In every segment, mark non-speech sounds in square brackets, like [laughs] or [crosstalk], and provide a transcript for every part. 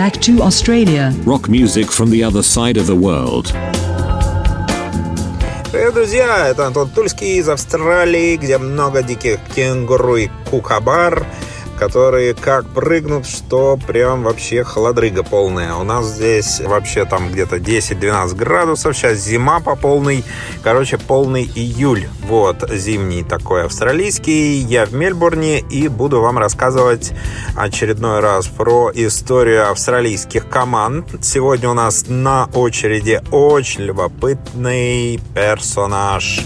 back to Australia. Rock music from the other side of the world. Привет, друзья! Это Антон Тульский из Австралии, где много диких кенгуру и кукабар – которые как прыгнут, что прям вообще холодрыга полная. У нас здесь вообще там где-то 10-12 градусов. Сейчас зима по полной. Короче, полный июль. Вот, зимний такой австралийский. Я в Мельбурне и буду вам рассказывать очередной раз про историю австралийских команд. Сегодня у нас на очереди очень любопытный персонаж.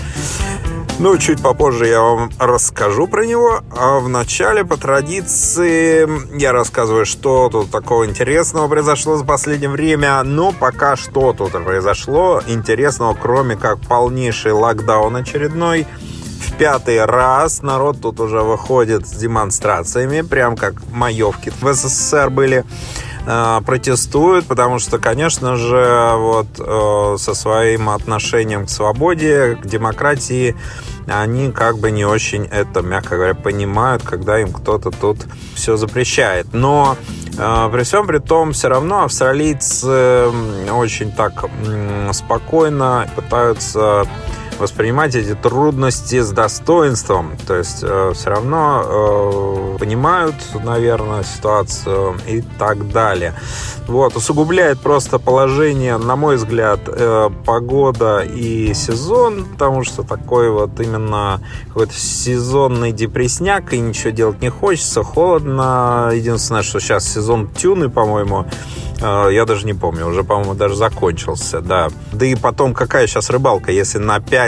Ну, чуть попозже я вам расскажу про него. А вначале, по традиции, я рассказываю, что тут такого интересного произошло за последнее время. Но пока что тут произошло интересного, кроме как полнейший локдаун очередной. В пятый раз народ тут уже выходит с демонстрациями, прям как маевки в СССР были протестуют, потому что, конечно же, вот э, со своим отношением к свободе, к демократии они как бы не очень это, мягко говоря, понимают, когда им кто-то тут все запрещает. Но э, при всем при том, все равно австралийцы очень так спокойно пытаются воспринимать эти трудности с достоинством. То есть э, все равно э, понимают, наверное, ситуацию и так далее. Вот, усугубляет просто положение, на мой взгляд, э, погода и сезон, потому что такой вот именно какой-то сезонный депресняк, и ничего делать не хочется, холодно. Единственное, что сейчас сезон тюны, по-моему, э, я даже не помню, уже, по-моему, даже закончился, да. Да и потом, какая сейчас рыбалка, если на 5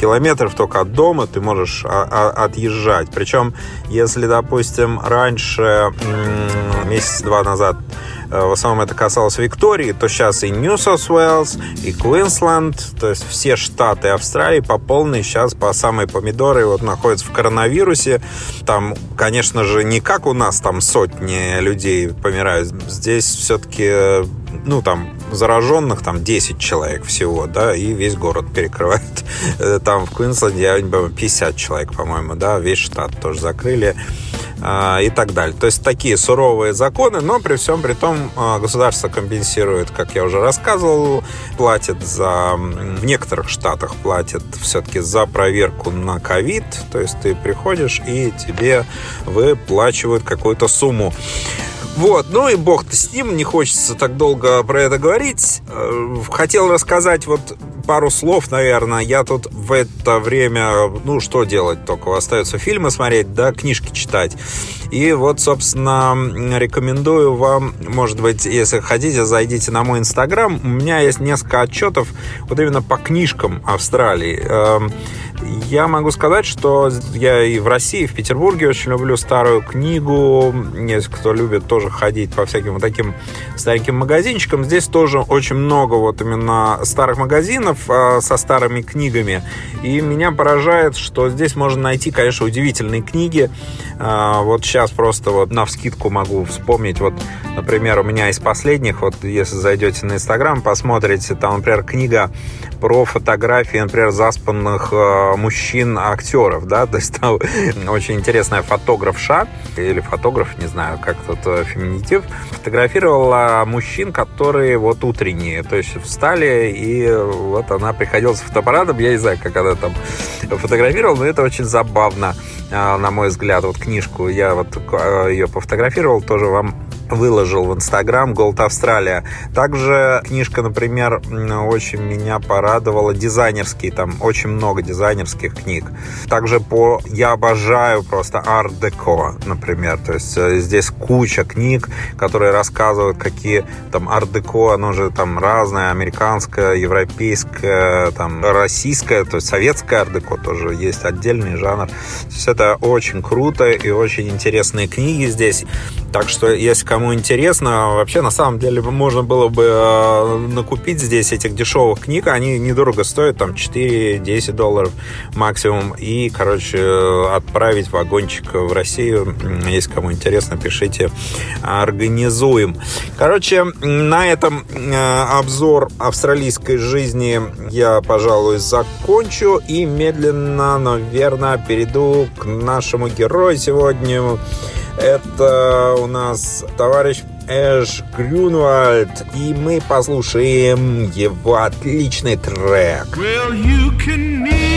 километров только от дома ты можешь а, а, отъезжать. Причем, если, допустим, раньше, месяц-два назад, в основном это касалось Виктории, то сейчас и Нью Саус Уэллс, и Квинсленд, то есть все штаты Австралии по полной сейчас по самые помидоры вот находятся в коронавирусе. Там, конечно же, не как у нас там сотни людей помирают. Здесь все-таки ну, там, зараженных там 10 человек всего, да, и весь город перекрывает. Э, там в Квинсленде, я не помню, 50 человек, по-моему, да, весь штат тоже закрыли. И так далее. То есть такие суровые законы, но при всем при том а, государство компенсирует, как я уже рассказывал, платит за... В некоторых штатах платит все-таки за проверку на ковид. То есть ты приходишь и тебе выплачивают какую-то сумму. Вот, ну и бог-то с ним, не хочется так долго про это говорить. Э, хотел рассказать вот пару слов, наверное. Я тут в это время, ну, что делать только? Остается фильмы смотреть, да, книжки читать. И вот, собственно, рекомендую вам, может быть, если хотите, зайдите на мой инстаграм. У меня есть несколько отчетов вот именно по книжкам Австралии. Эм, я могу сказать, что я и в России, и в Петербурге очень люблю старую книгу. Есть кто любит тоже ходить по всяким вот таким стареньким магазинчикам. Здесь тоже очень много вот именно старых магазинов э, со старыми книгами. И меня поражает, что здесь можно найти, конечно, удивительные книги. Э, вот сейчас просто вот на вскидку могу вспомнить. Вот, например, у меня из последних, вот если зайдете на Инстаграм, посмотрите, там, например, книга про фотографии, например, заспанных э, мужчин-актеров, да, [laughs] то есть там очень интересная фотографша, или фотограф, не знаю, как тут э, феминитив, фотографировала мужчин, которые вот утренние, то есть встали, и вот она приходила с фотоаппаратом, я не знаю, как она там фотографировала, но это очень забавно, э, на мой взгляд, вот книжку, я вот ее пофотографировал, тоже вам выложил в Инстаграм Gold Австралия. Также книжка, например, очень меня порадовала. Дизайнерские, там очень много дизайнерских книг. Также по... Я обожаю просто арт-деко, например. То есть э, здесь куча книг, которые рассказывают, какие там арт-деко, оно же там разное, американское, европейское, там российское, то есть советское арт-деко тоже есть отдельный жанр. То есть это очень круто и очень интересные книги здесь. Так что, если кому интересно, вообще на самом деле можно было бы э, накупить здесь этих дешевых книг, они недорого стоят, там 4-10 долларов максимум, и, короче, отправить вагончик в Россию. Если кому интересно, пишите, организуем. Короче, на этом э, обзор австралийской жизни я, пожалуй, закончу. И медленно, наверное, перейду к нашему герою сегодня Это у нас товарищ Эш Грюнвальд, и мы послушаем его отличный трек. Well, you can need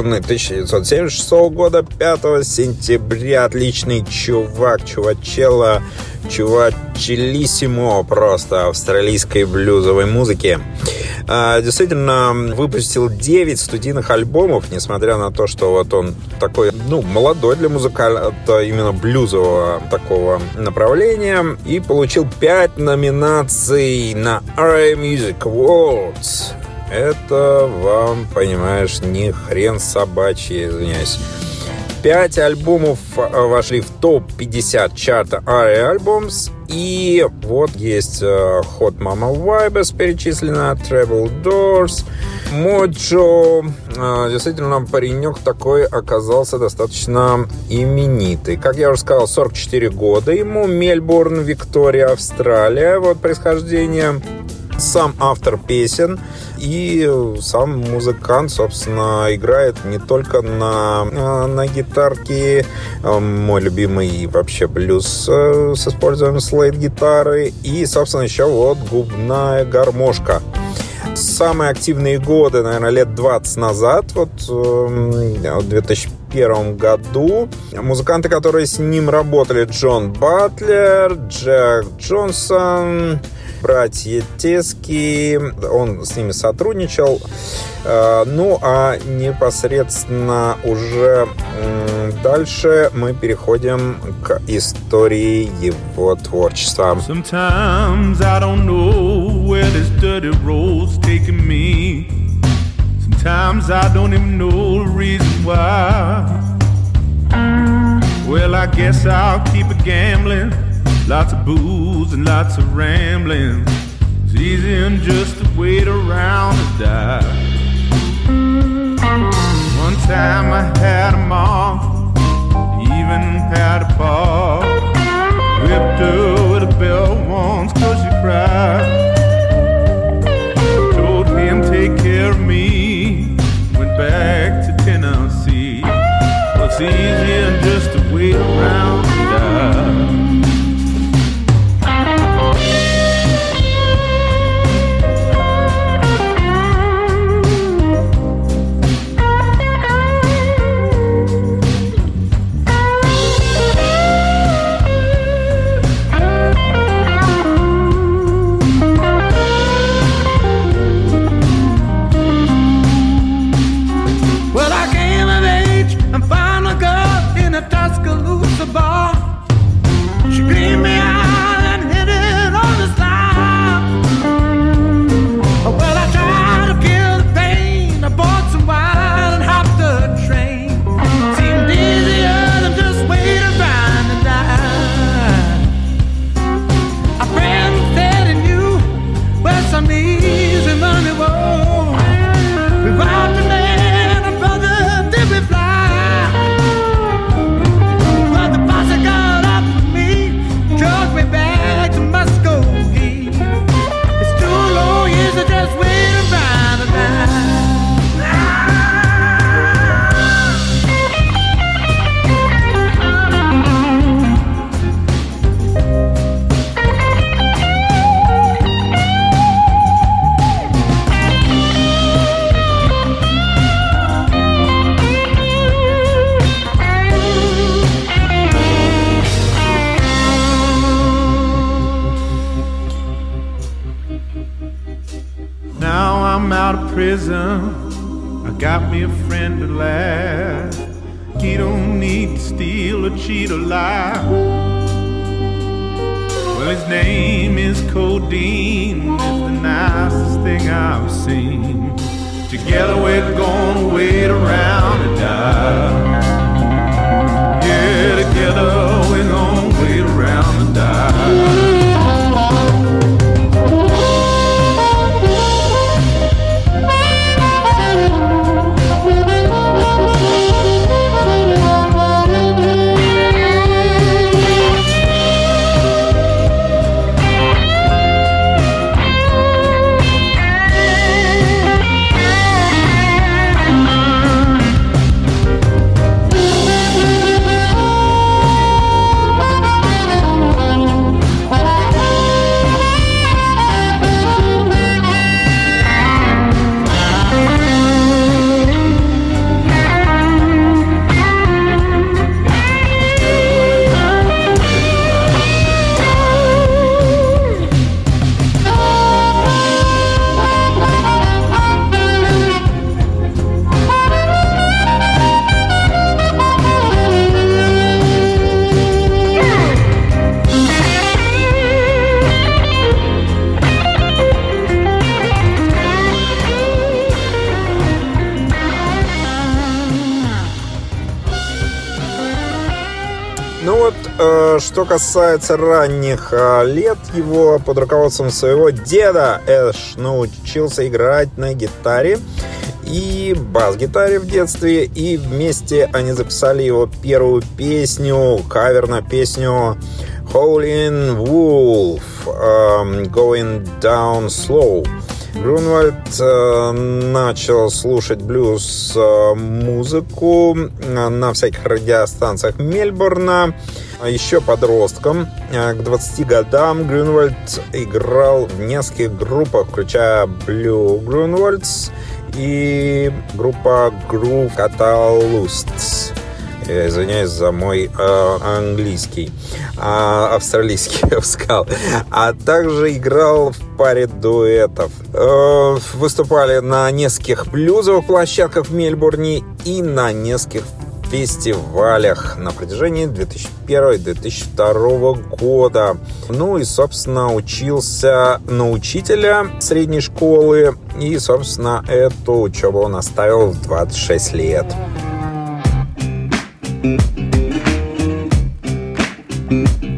урожденный 1976 года, 5 сентября. Отличный чувак, чувачела, чувачелиссимо просто австралийской блюзовой музыки. А, Действительно, выпустил 9 студийных альбомов, несмотря на то, что вот он такой, ну, молодой для музыканта именно блюзового такого направления. И получил 5 номинаций на RA Music Awards. Это вам, понимаешь, не хрен собачий, извиняюсь. Пять альбомов э, вошли в топ-50 чарта ARIA Albums. И вот есть э, Hot Mama Vibes перечислена, Treble Doors, Mojo. Э, Действительно, паренек такой оказался достаточно именитый. Как я уже сказал, 44 года ему. Мельбурн, Виктория, Австралия. Вот происхождение сам автор песен и сам музыкант, собственно, играет не только на, э, на гитарке, э, мой любимый вообще блюз э, с использованием слейд-гитары, и, собственно, еще вот губная гармошка. Самые активные годы, наверное, лет 20 назад, вот 2005 1991 году. Музыканты, которые с ним работали, Джон Батлер, Джек Джонсон, братья Тески, он с ними сотрудничал. Э, ну, а непосредственно уже дальше мы переходим к истории его творчества. Sometimes I don't even know the reason why. Well, I guess I'll keep it gambling. Lots of booze and lots of rambling. It's easier just to wait around to die. One time I had a mom, even had a paw. Whipped her with a belt once cause she cried. Told him take care of me. Went back to Tennessee. It's easier just to wait around касается ранних э, лет его, под руководством своего деда Эш научился играть на гитаре и бас-гитаре в детстве, и вместе они записали его первую песню, кавер на песню Howlin' Wolf эм, Going Down Slow. Грунвальд э, начал слушать блюз э, э, на всяких радиостанциях Мельбурна. А Еще подростком, э, к 20 годам, Грюнвальд играл в нескольких группах, включая Blue Grunwalds и группа Groove Catalysts. Я извиняюсь за мой э, английский, а, австралийский, [laughs] я бы сказал. А также играл в паре дуэтов. Э, выступали на нескольких блюзовых площадках в Мельбурне и на нескольких фестивалях на протяжении 2001-2002 года. Ну и, собственно, учился на учителя средней школы. И, собственно, эту учебу он оставил в 26 лет. Thinking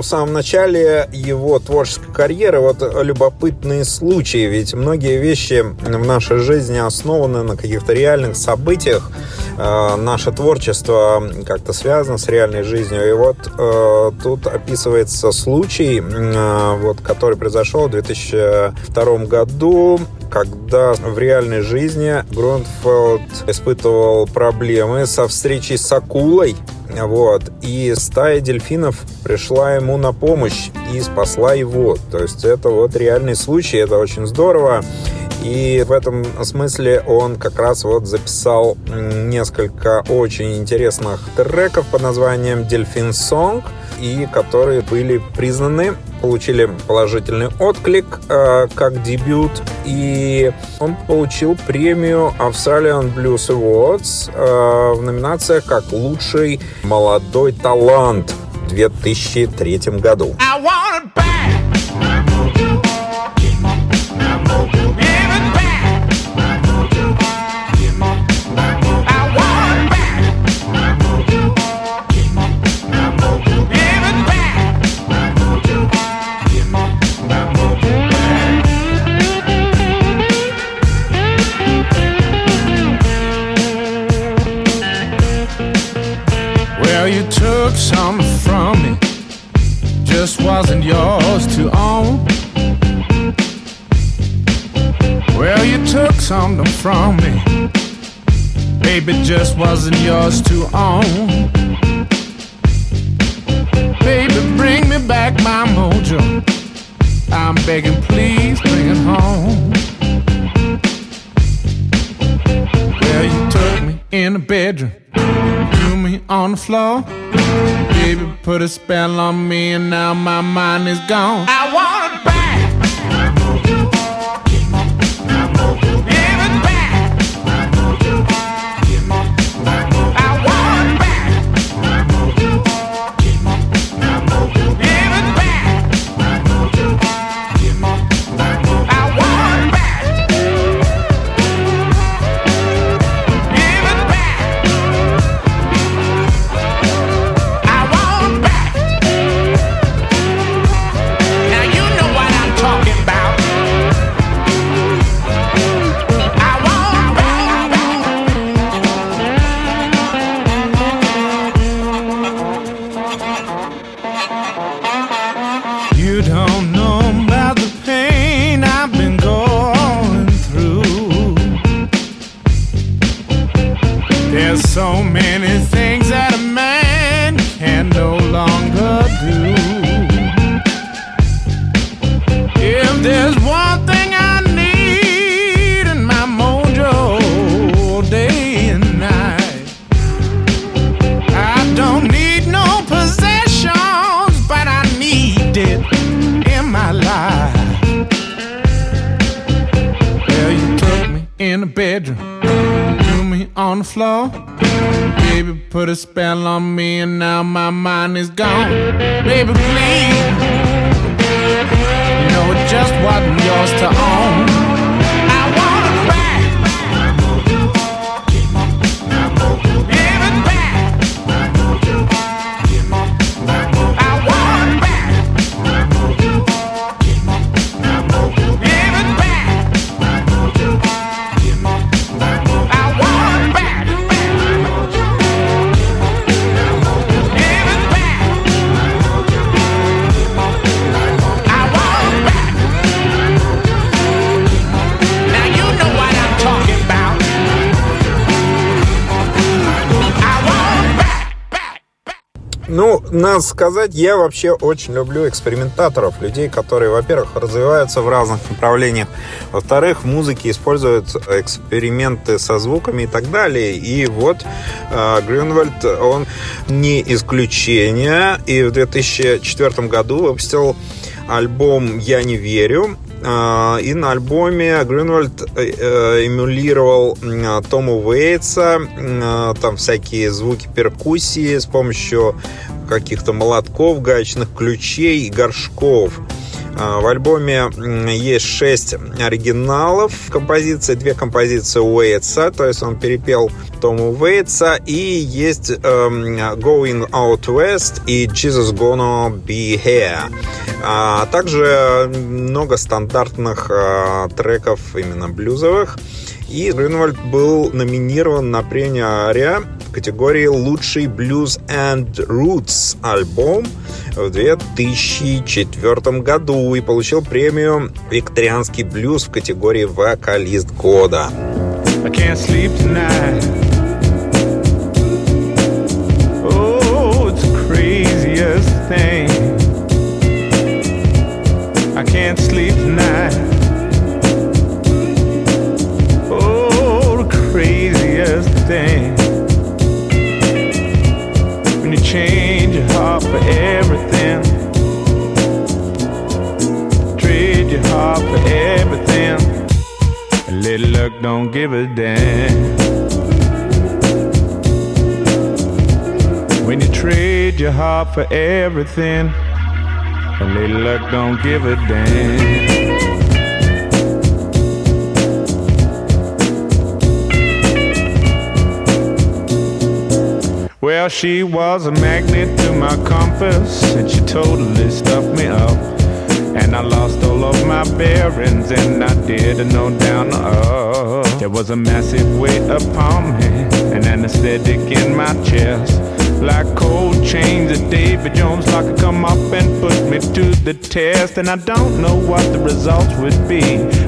в самом начале его творческой карьеры вот любопытные случаи, ведь многие вещи в нашей жизни основаны на каких-то реальных событиях. Э, наше творчество как-то связано с реальной жизнью. И вот э, тут описывается случай, э, вот, который произошел в 2002 году, когда в реальной жизни Грунфелд испытывал проблемы со встречей с акулой. Вот. И стая дельфинов пришла ему на помощь и спасла его. То есть это вот реальный случай, это очень здорово. И в этом смысле он как раз вот записал несколько очень интересных треков под названием «Дельфин Song», и которые были признаны, получили положительный отклик э, как дебют, и он получил премию Australian Blues Awards э, в номинациях как «Лучший молодой талант» в 2003 году. I want it back. took some from me, just wasn't yours to own. Well, you took something from me, baby, just wasn't yours to own. Baby, bring me back my mojo. I'm begging, please bring it home. Well, you took in the bedroom, threw me on the floor. Baby, put a spell on me, and now my mind is gone. I want Baby, put a spell on me, and now my mind is gone. Baby, please, you know it just wasn't yours to own. Надо сказать, я вообще очень люблю экспериментаторов, людей, которые, во-первых, развиваются в разных направлениях, во-вторых, в музыке используют эксперименты со звуками и так далее. И вот э, Грюнвальд, он не исключение, и в 2004 году выпустил альбом «Я не верю», И на альбоме Грюнвальд э, э, эмулировал м, Тома Уэйтса, а, там всякие звуки перкуссии с помощью каких-то молотков, гаечных ключей и горшков. А, В альбоме есть шесть оригиналов композиций, две композиции Уэйтса, то есть он перепел Тома Уэйтса, и есть эм, Going Out West и Jesus Gonna Be Here. А также много стандартных а, треков именно блюзовых. И Грюнвальд был номинирован на премию Ария категории «Лучший блюз and Roots альбом» в 2004 году и получил премию «Викторианский блюз» в категории «Вокалист года». Oh, thing. Heart for everything, trade your heart for everything. And little luck don't give a damn. When you trade your heart for everything, a little luck don't give a damn. Well, she was a magnet to my compass, and she totally stuffed me up. And I lost all of my bearings, and I didn't know down to earth. There was a massive weight upon me, an anesthetic in my chest. Like cold chains of David Jones, like to come up and put me to the test. And I don't know what the results would be,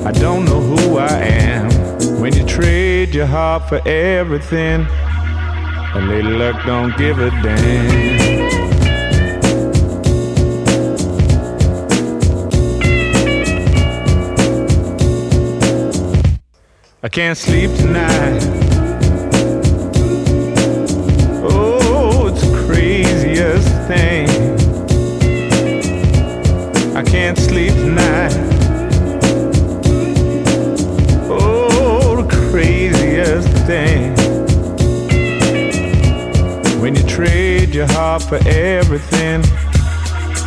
I don't know who I am. When you trade your heart for everything, a little luck don't give a damn. I can't sleep tonight. Oh, it's the craziest thing. I can't sleep your heart for everything,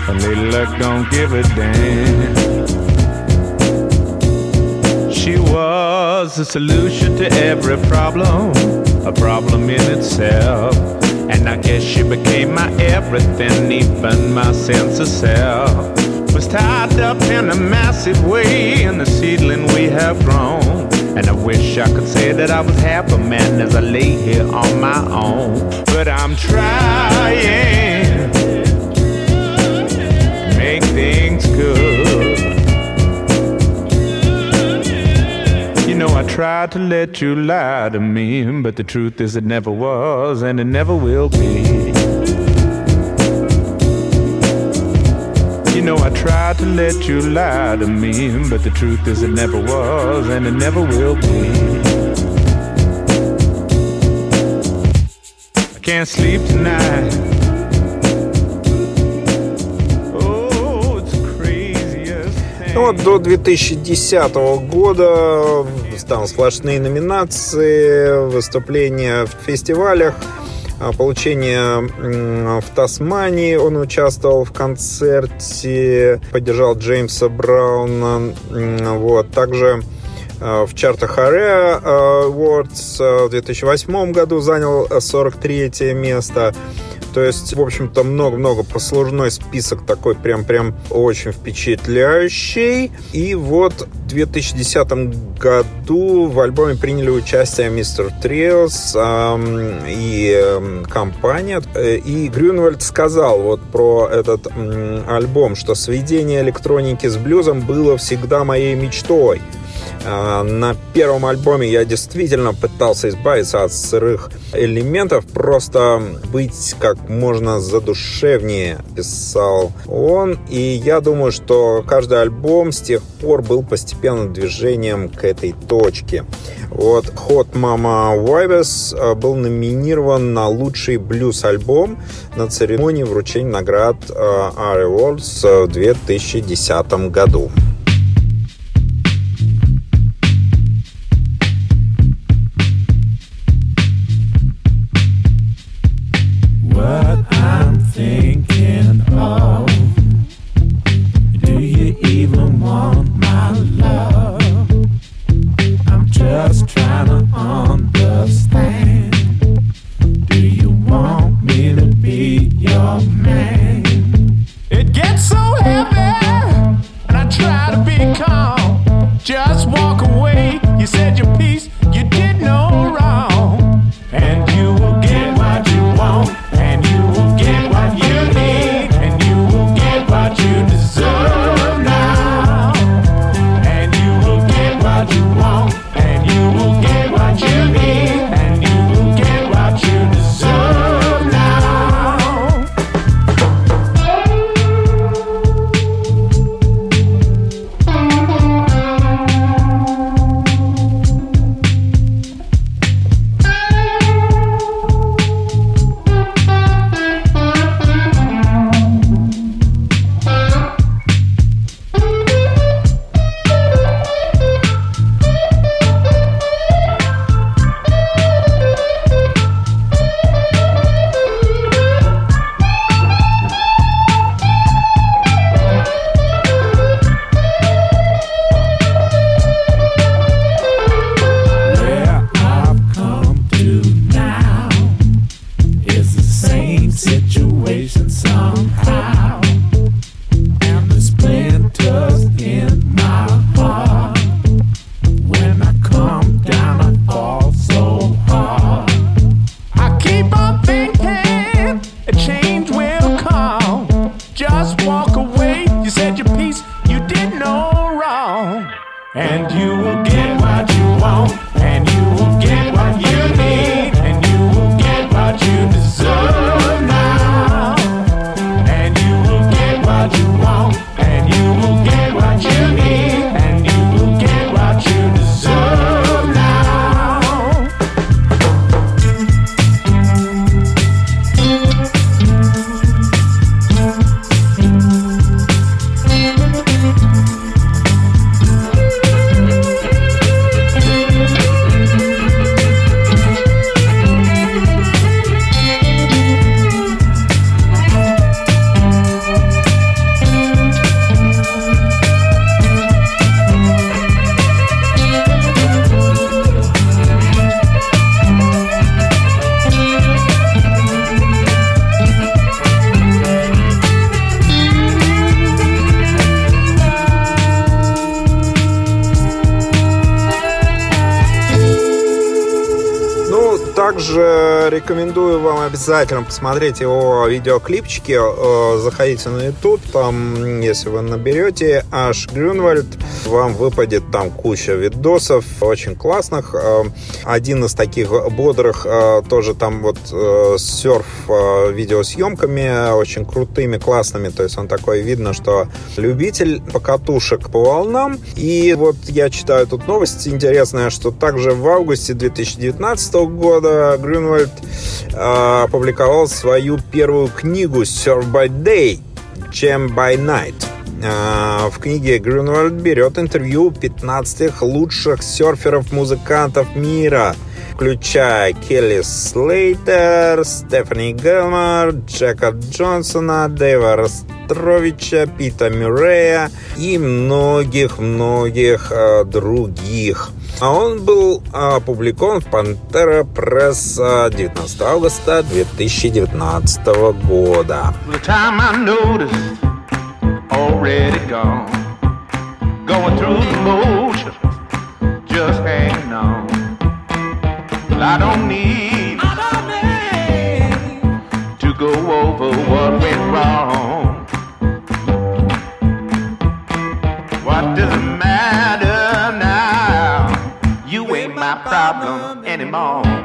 a little luck don't give a damn. She was the solution to every problem, a problem in itself. And I guess she became my everything, even my sense of self. Was tied up in a massive way in the seedling we have grown. And I wish I could say that I was half a man as I lay here on my own. But I'm trying to make things good. You know, I tried to let you lie to me, but the truth is it never was and it never will be. Know, I tried to let you lie to me, but the truth is it never was and it never will be. I can't sleep tonight. Oh. Ну вот до 2010 года там сплошные номинации, выступления в фестивалях, а, получение м, в Тасмании. Он участвовал в концерте, поддержал Джеймса Брауна. Вот. Также а, в чартах ARIA Awards а, в 2008 году занял 43 место. То есть, в общем-то, много-много послужной список такой прям-прям очень впечатляющий. И вот в 2010 году в альбоме приняли участие Мистер Триос эм, и эм, компания. Э, И Грюнвальд сказал вот про этот м, альбом, что сведение электроники с блюзом было всегда моей мечтой. А, На первом альбоме я действительно пытался избавиться от сырых элементов, просто быть как можно задушевнее, писал он. И я думаю, что каждый альбом с тех пор был постепенным движением к этой точке. Вот Hot Mama Vibes а, был номинирован на лучший блюз-альбом на церемонии вручения наград а, ARIA Awards в 2010 году. Также рекомендую вам обязательно посмотреть его видеоклипчики. Э, заходите на YouTube, там, если вы наберете Аш Грюнвальд, вам выпадет там куча видосов, очень классных. Э, один из таких бодрых э, тоже там вот серф видеосъемками, очень крутыми, классными. То есть он такой, видно, что любитель покатушек по волнам. И вот я читаю тут новость интересная, что также в августе 2019 года Грюнвальд опубликовал свою первую книгу Surf by Day, Jam by Night. Э, в книге Грюнвальд берет интервью 15 лучших серферов-музыкантов мира, включая Келли Слейтер, Стефани Гелмар, Джека Джонсона, Дэйва Ростровича, Пита Мюррея и многих-многих э, других. А он был опубликован в Пантера Пресс 19 августа 2019 года. Going through on.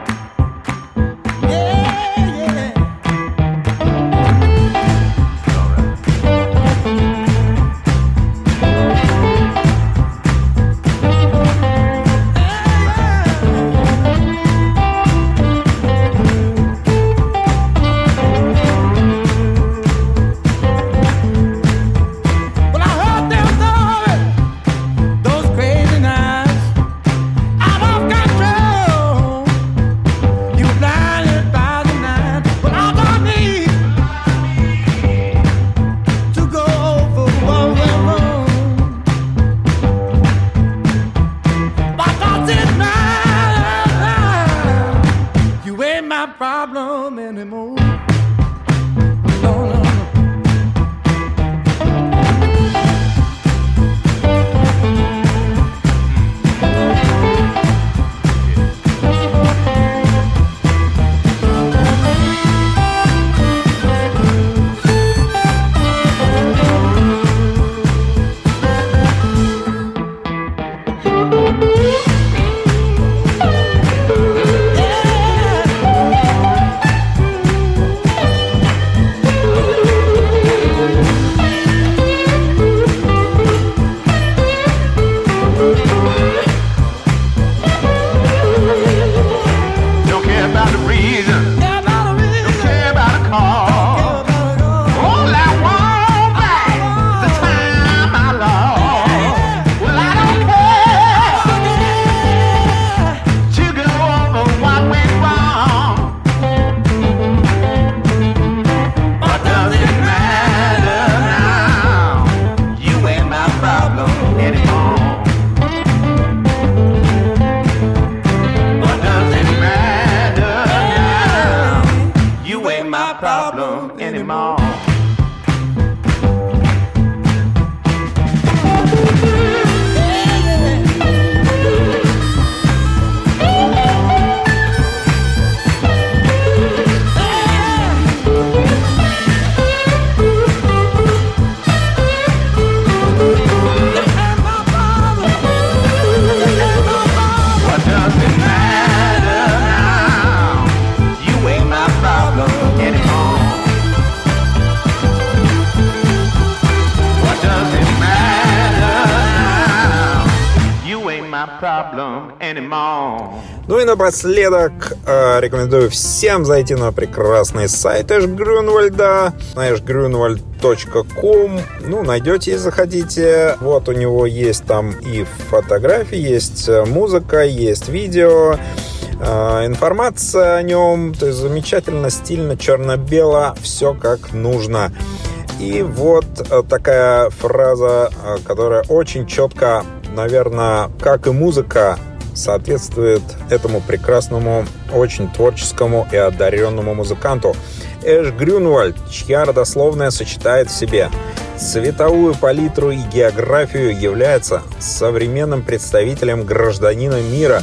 И напоследок э, рекомендую всем зайти на прекрасный сайт Эш Грюнвальда, ashgrunwald.com. Ну, найдете и заходите. Вот у него есть там и фотографии, есть э, музыка, есть видео э, информация о нем, то есть замечательно, стильно, черно-бело, все как нужно. И вот э, такая фраза, которая очень четко, наверное, как и музыка, соответствует этому прекрасному, очень творческому и одаренному музыканту. Эш Грюнвальд, чья родословная сочетает в себе цветовую палитру и географию, является современным представителем гражданина мира,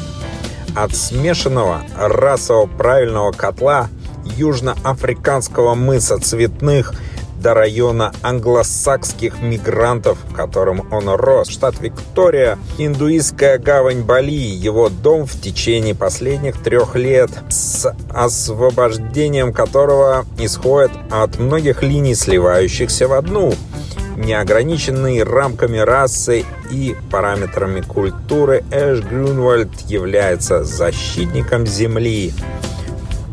от смешанного расово правильного котла южноафриканского мыса цветных до района англосакских мигрантов, в котором он рос. Штат Виктория, индуистская гавань Бали, его дом в течение последних трех лет, с освобождением которого исходит от многих линий, сливающихся в одну – неограниченный рамками расы и параметрами культуры, Эш Грюнвальд является защитником Земли.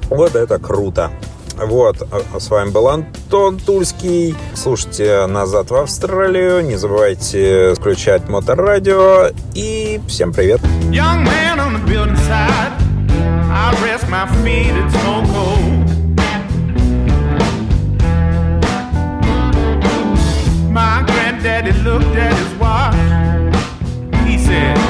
Вот это круто! Вот, а, с вами был Антон Тульский. Слушайте «Назад в Австралию». Не забывайте включать моторадио. И всем привет. Young man on the building side I rest my feet, it's no cold My granddaddy looked at his watch. He said,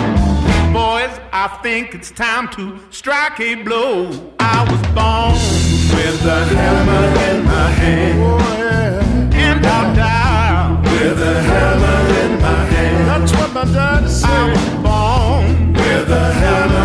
Boys, I think it's time to strike a blow. I was born with a hammer in my hand. Oh, yeah. And I'll die with a hammer in my hand. That's what my daddy said. I was born with a hammer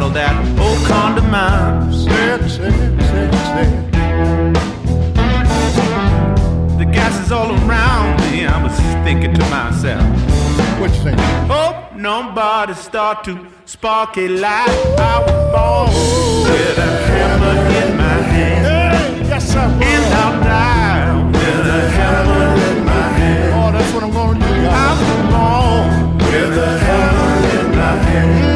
rattle that old condom, Sad, sad, sad, sad. The gas is all around me. I was thinking to myself. What you think? Hope nobody start to spark a light. I was born with a hammer in my hand. Hey, yes, sir. And I'll die with a hammer in my hand. Oh, that's what I'm gonna do. I was born with a hammer in my hand.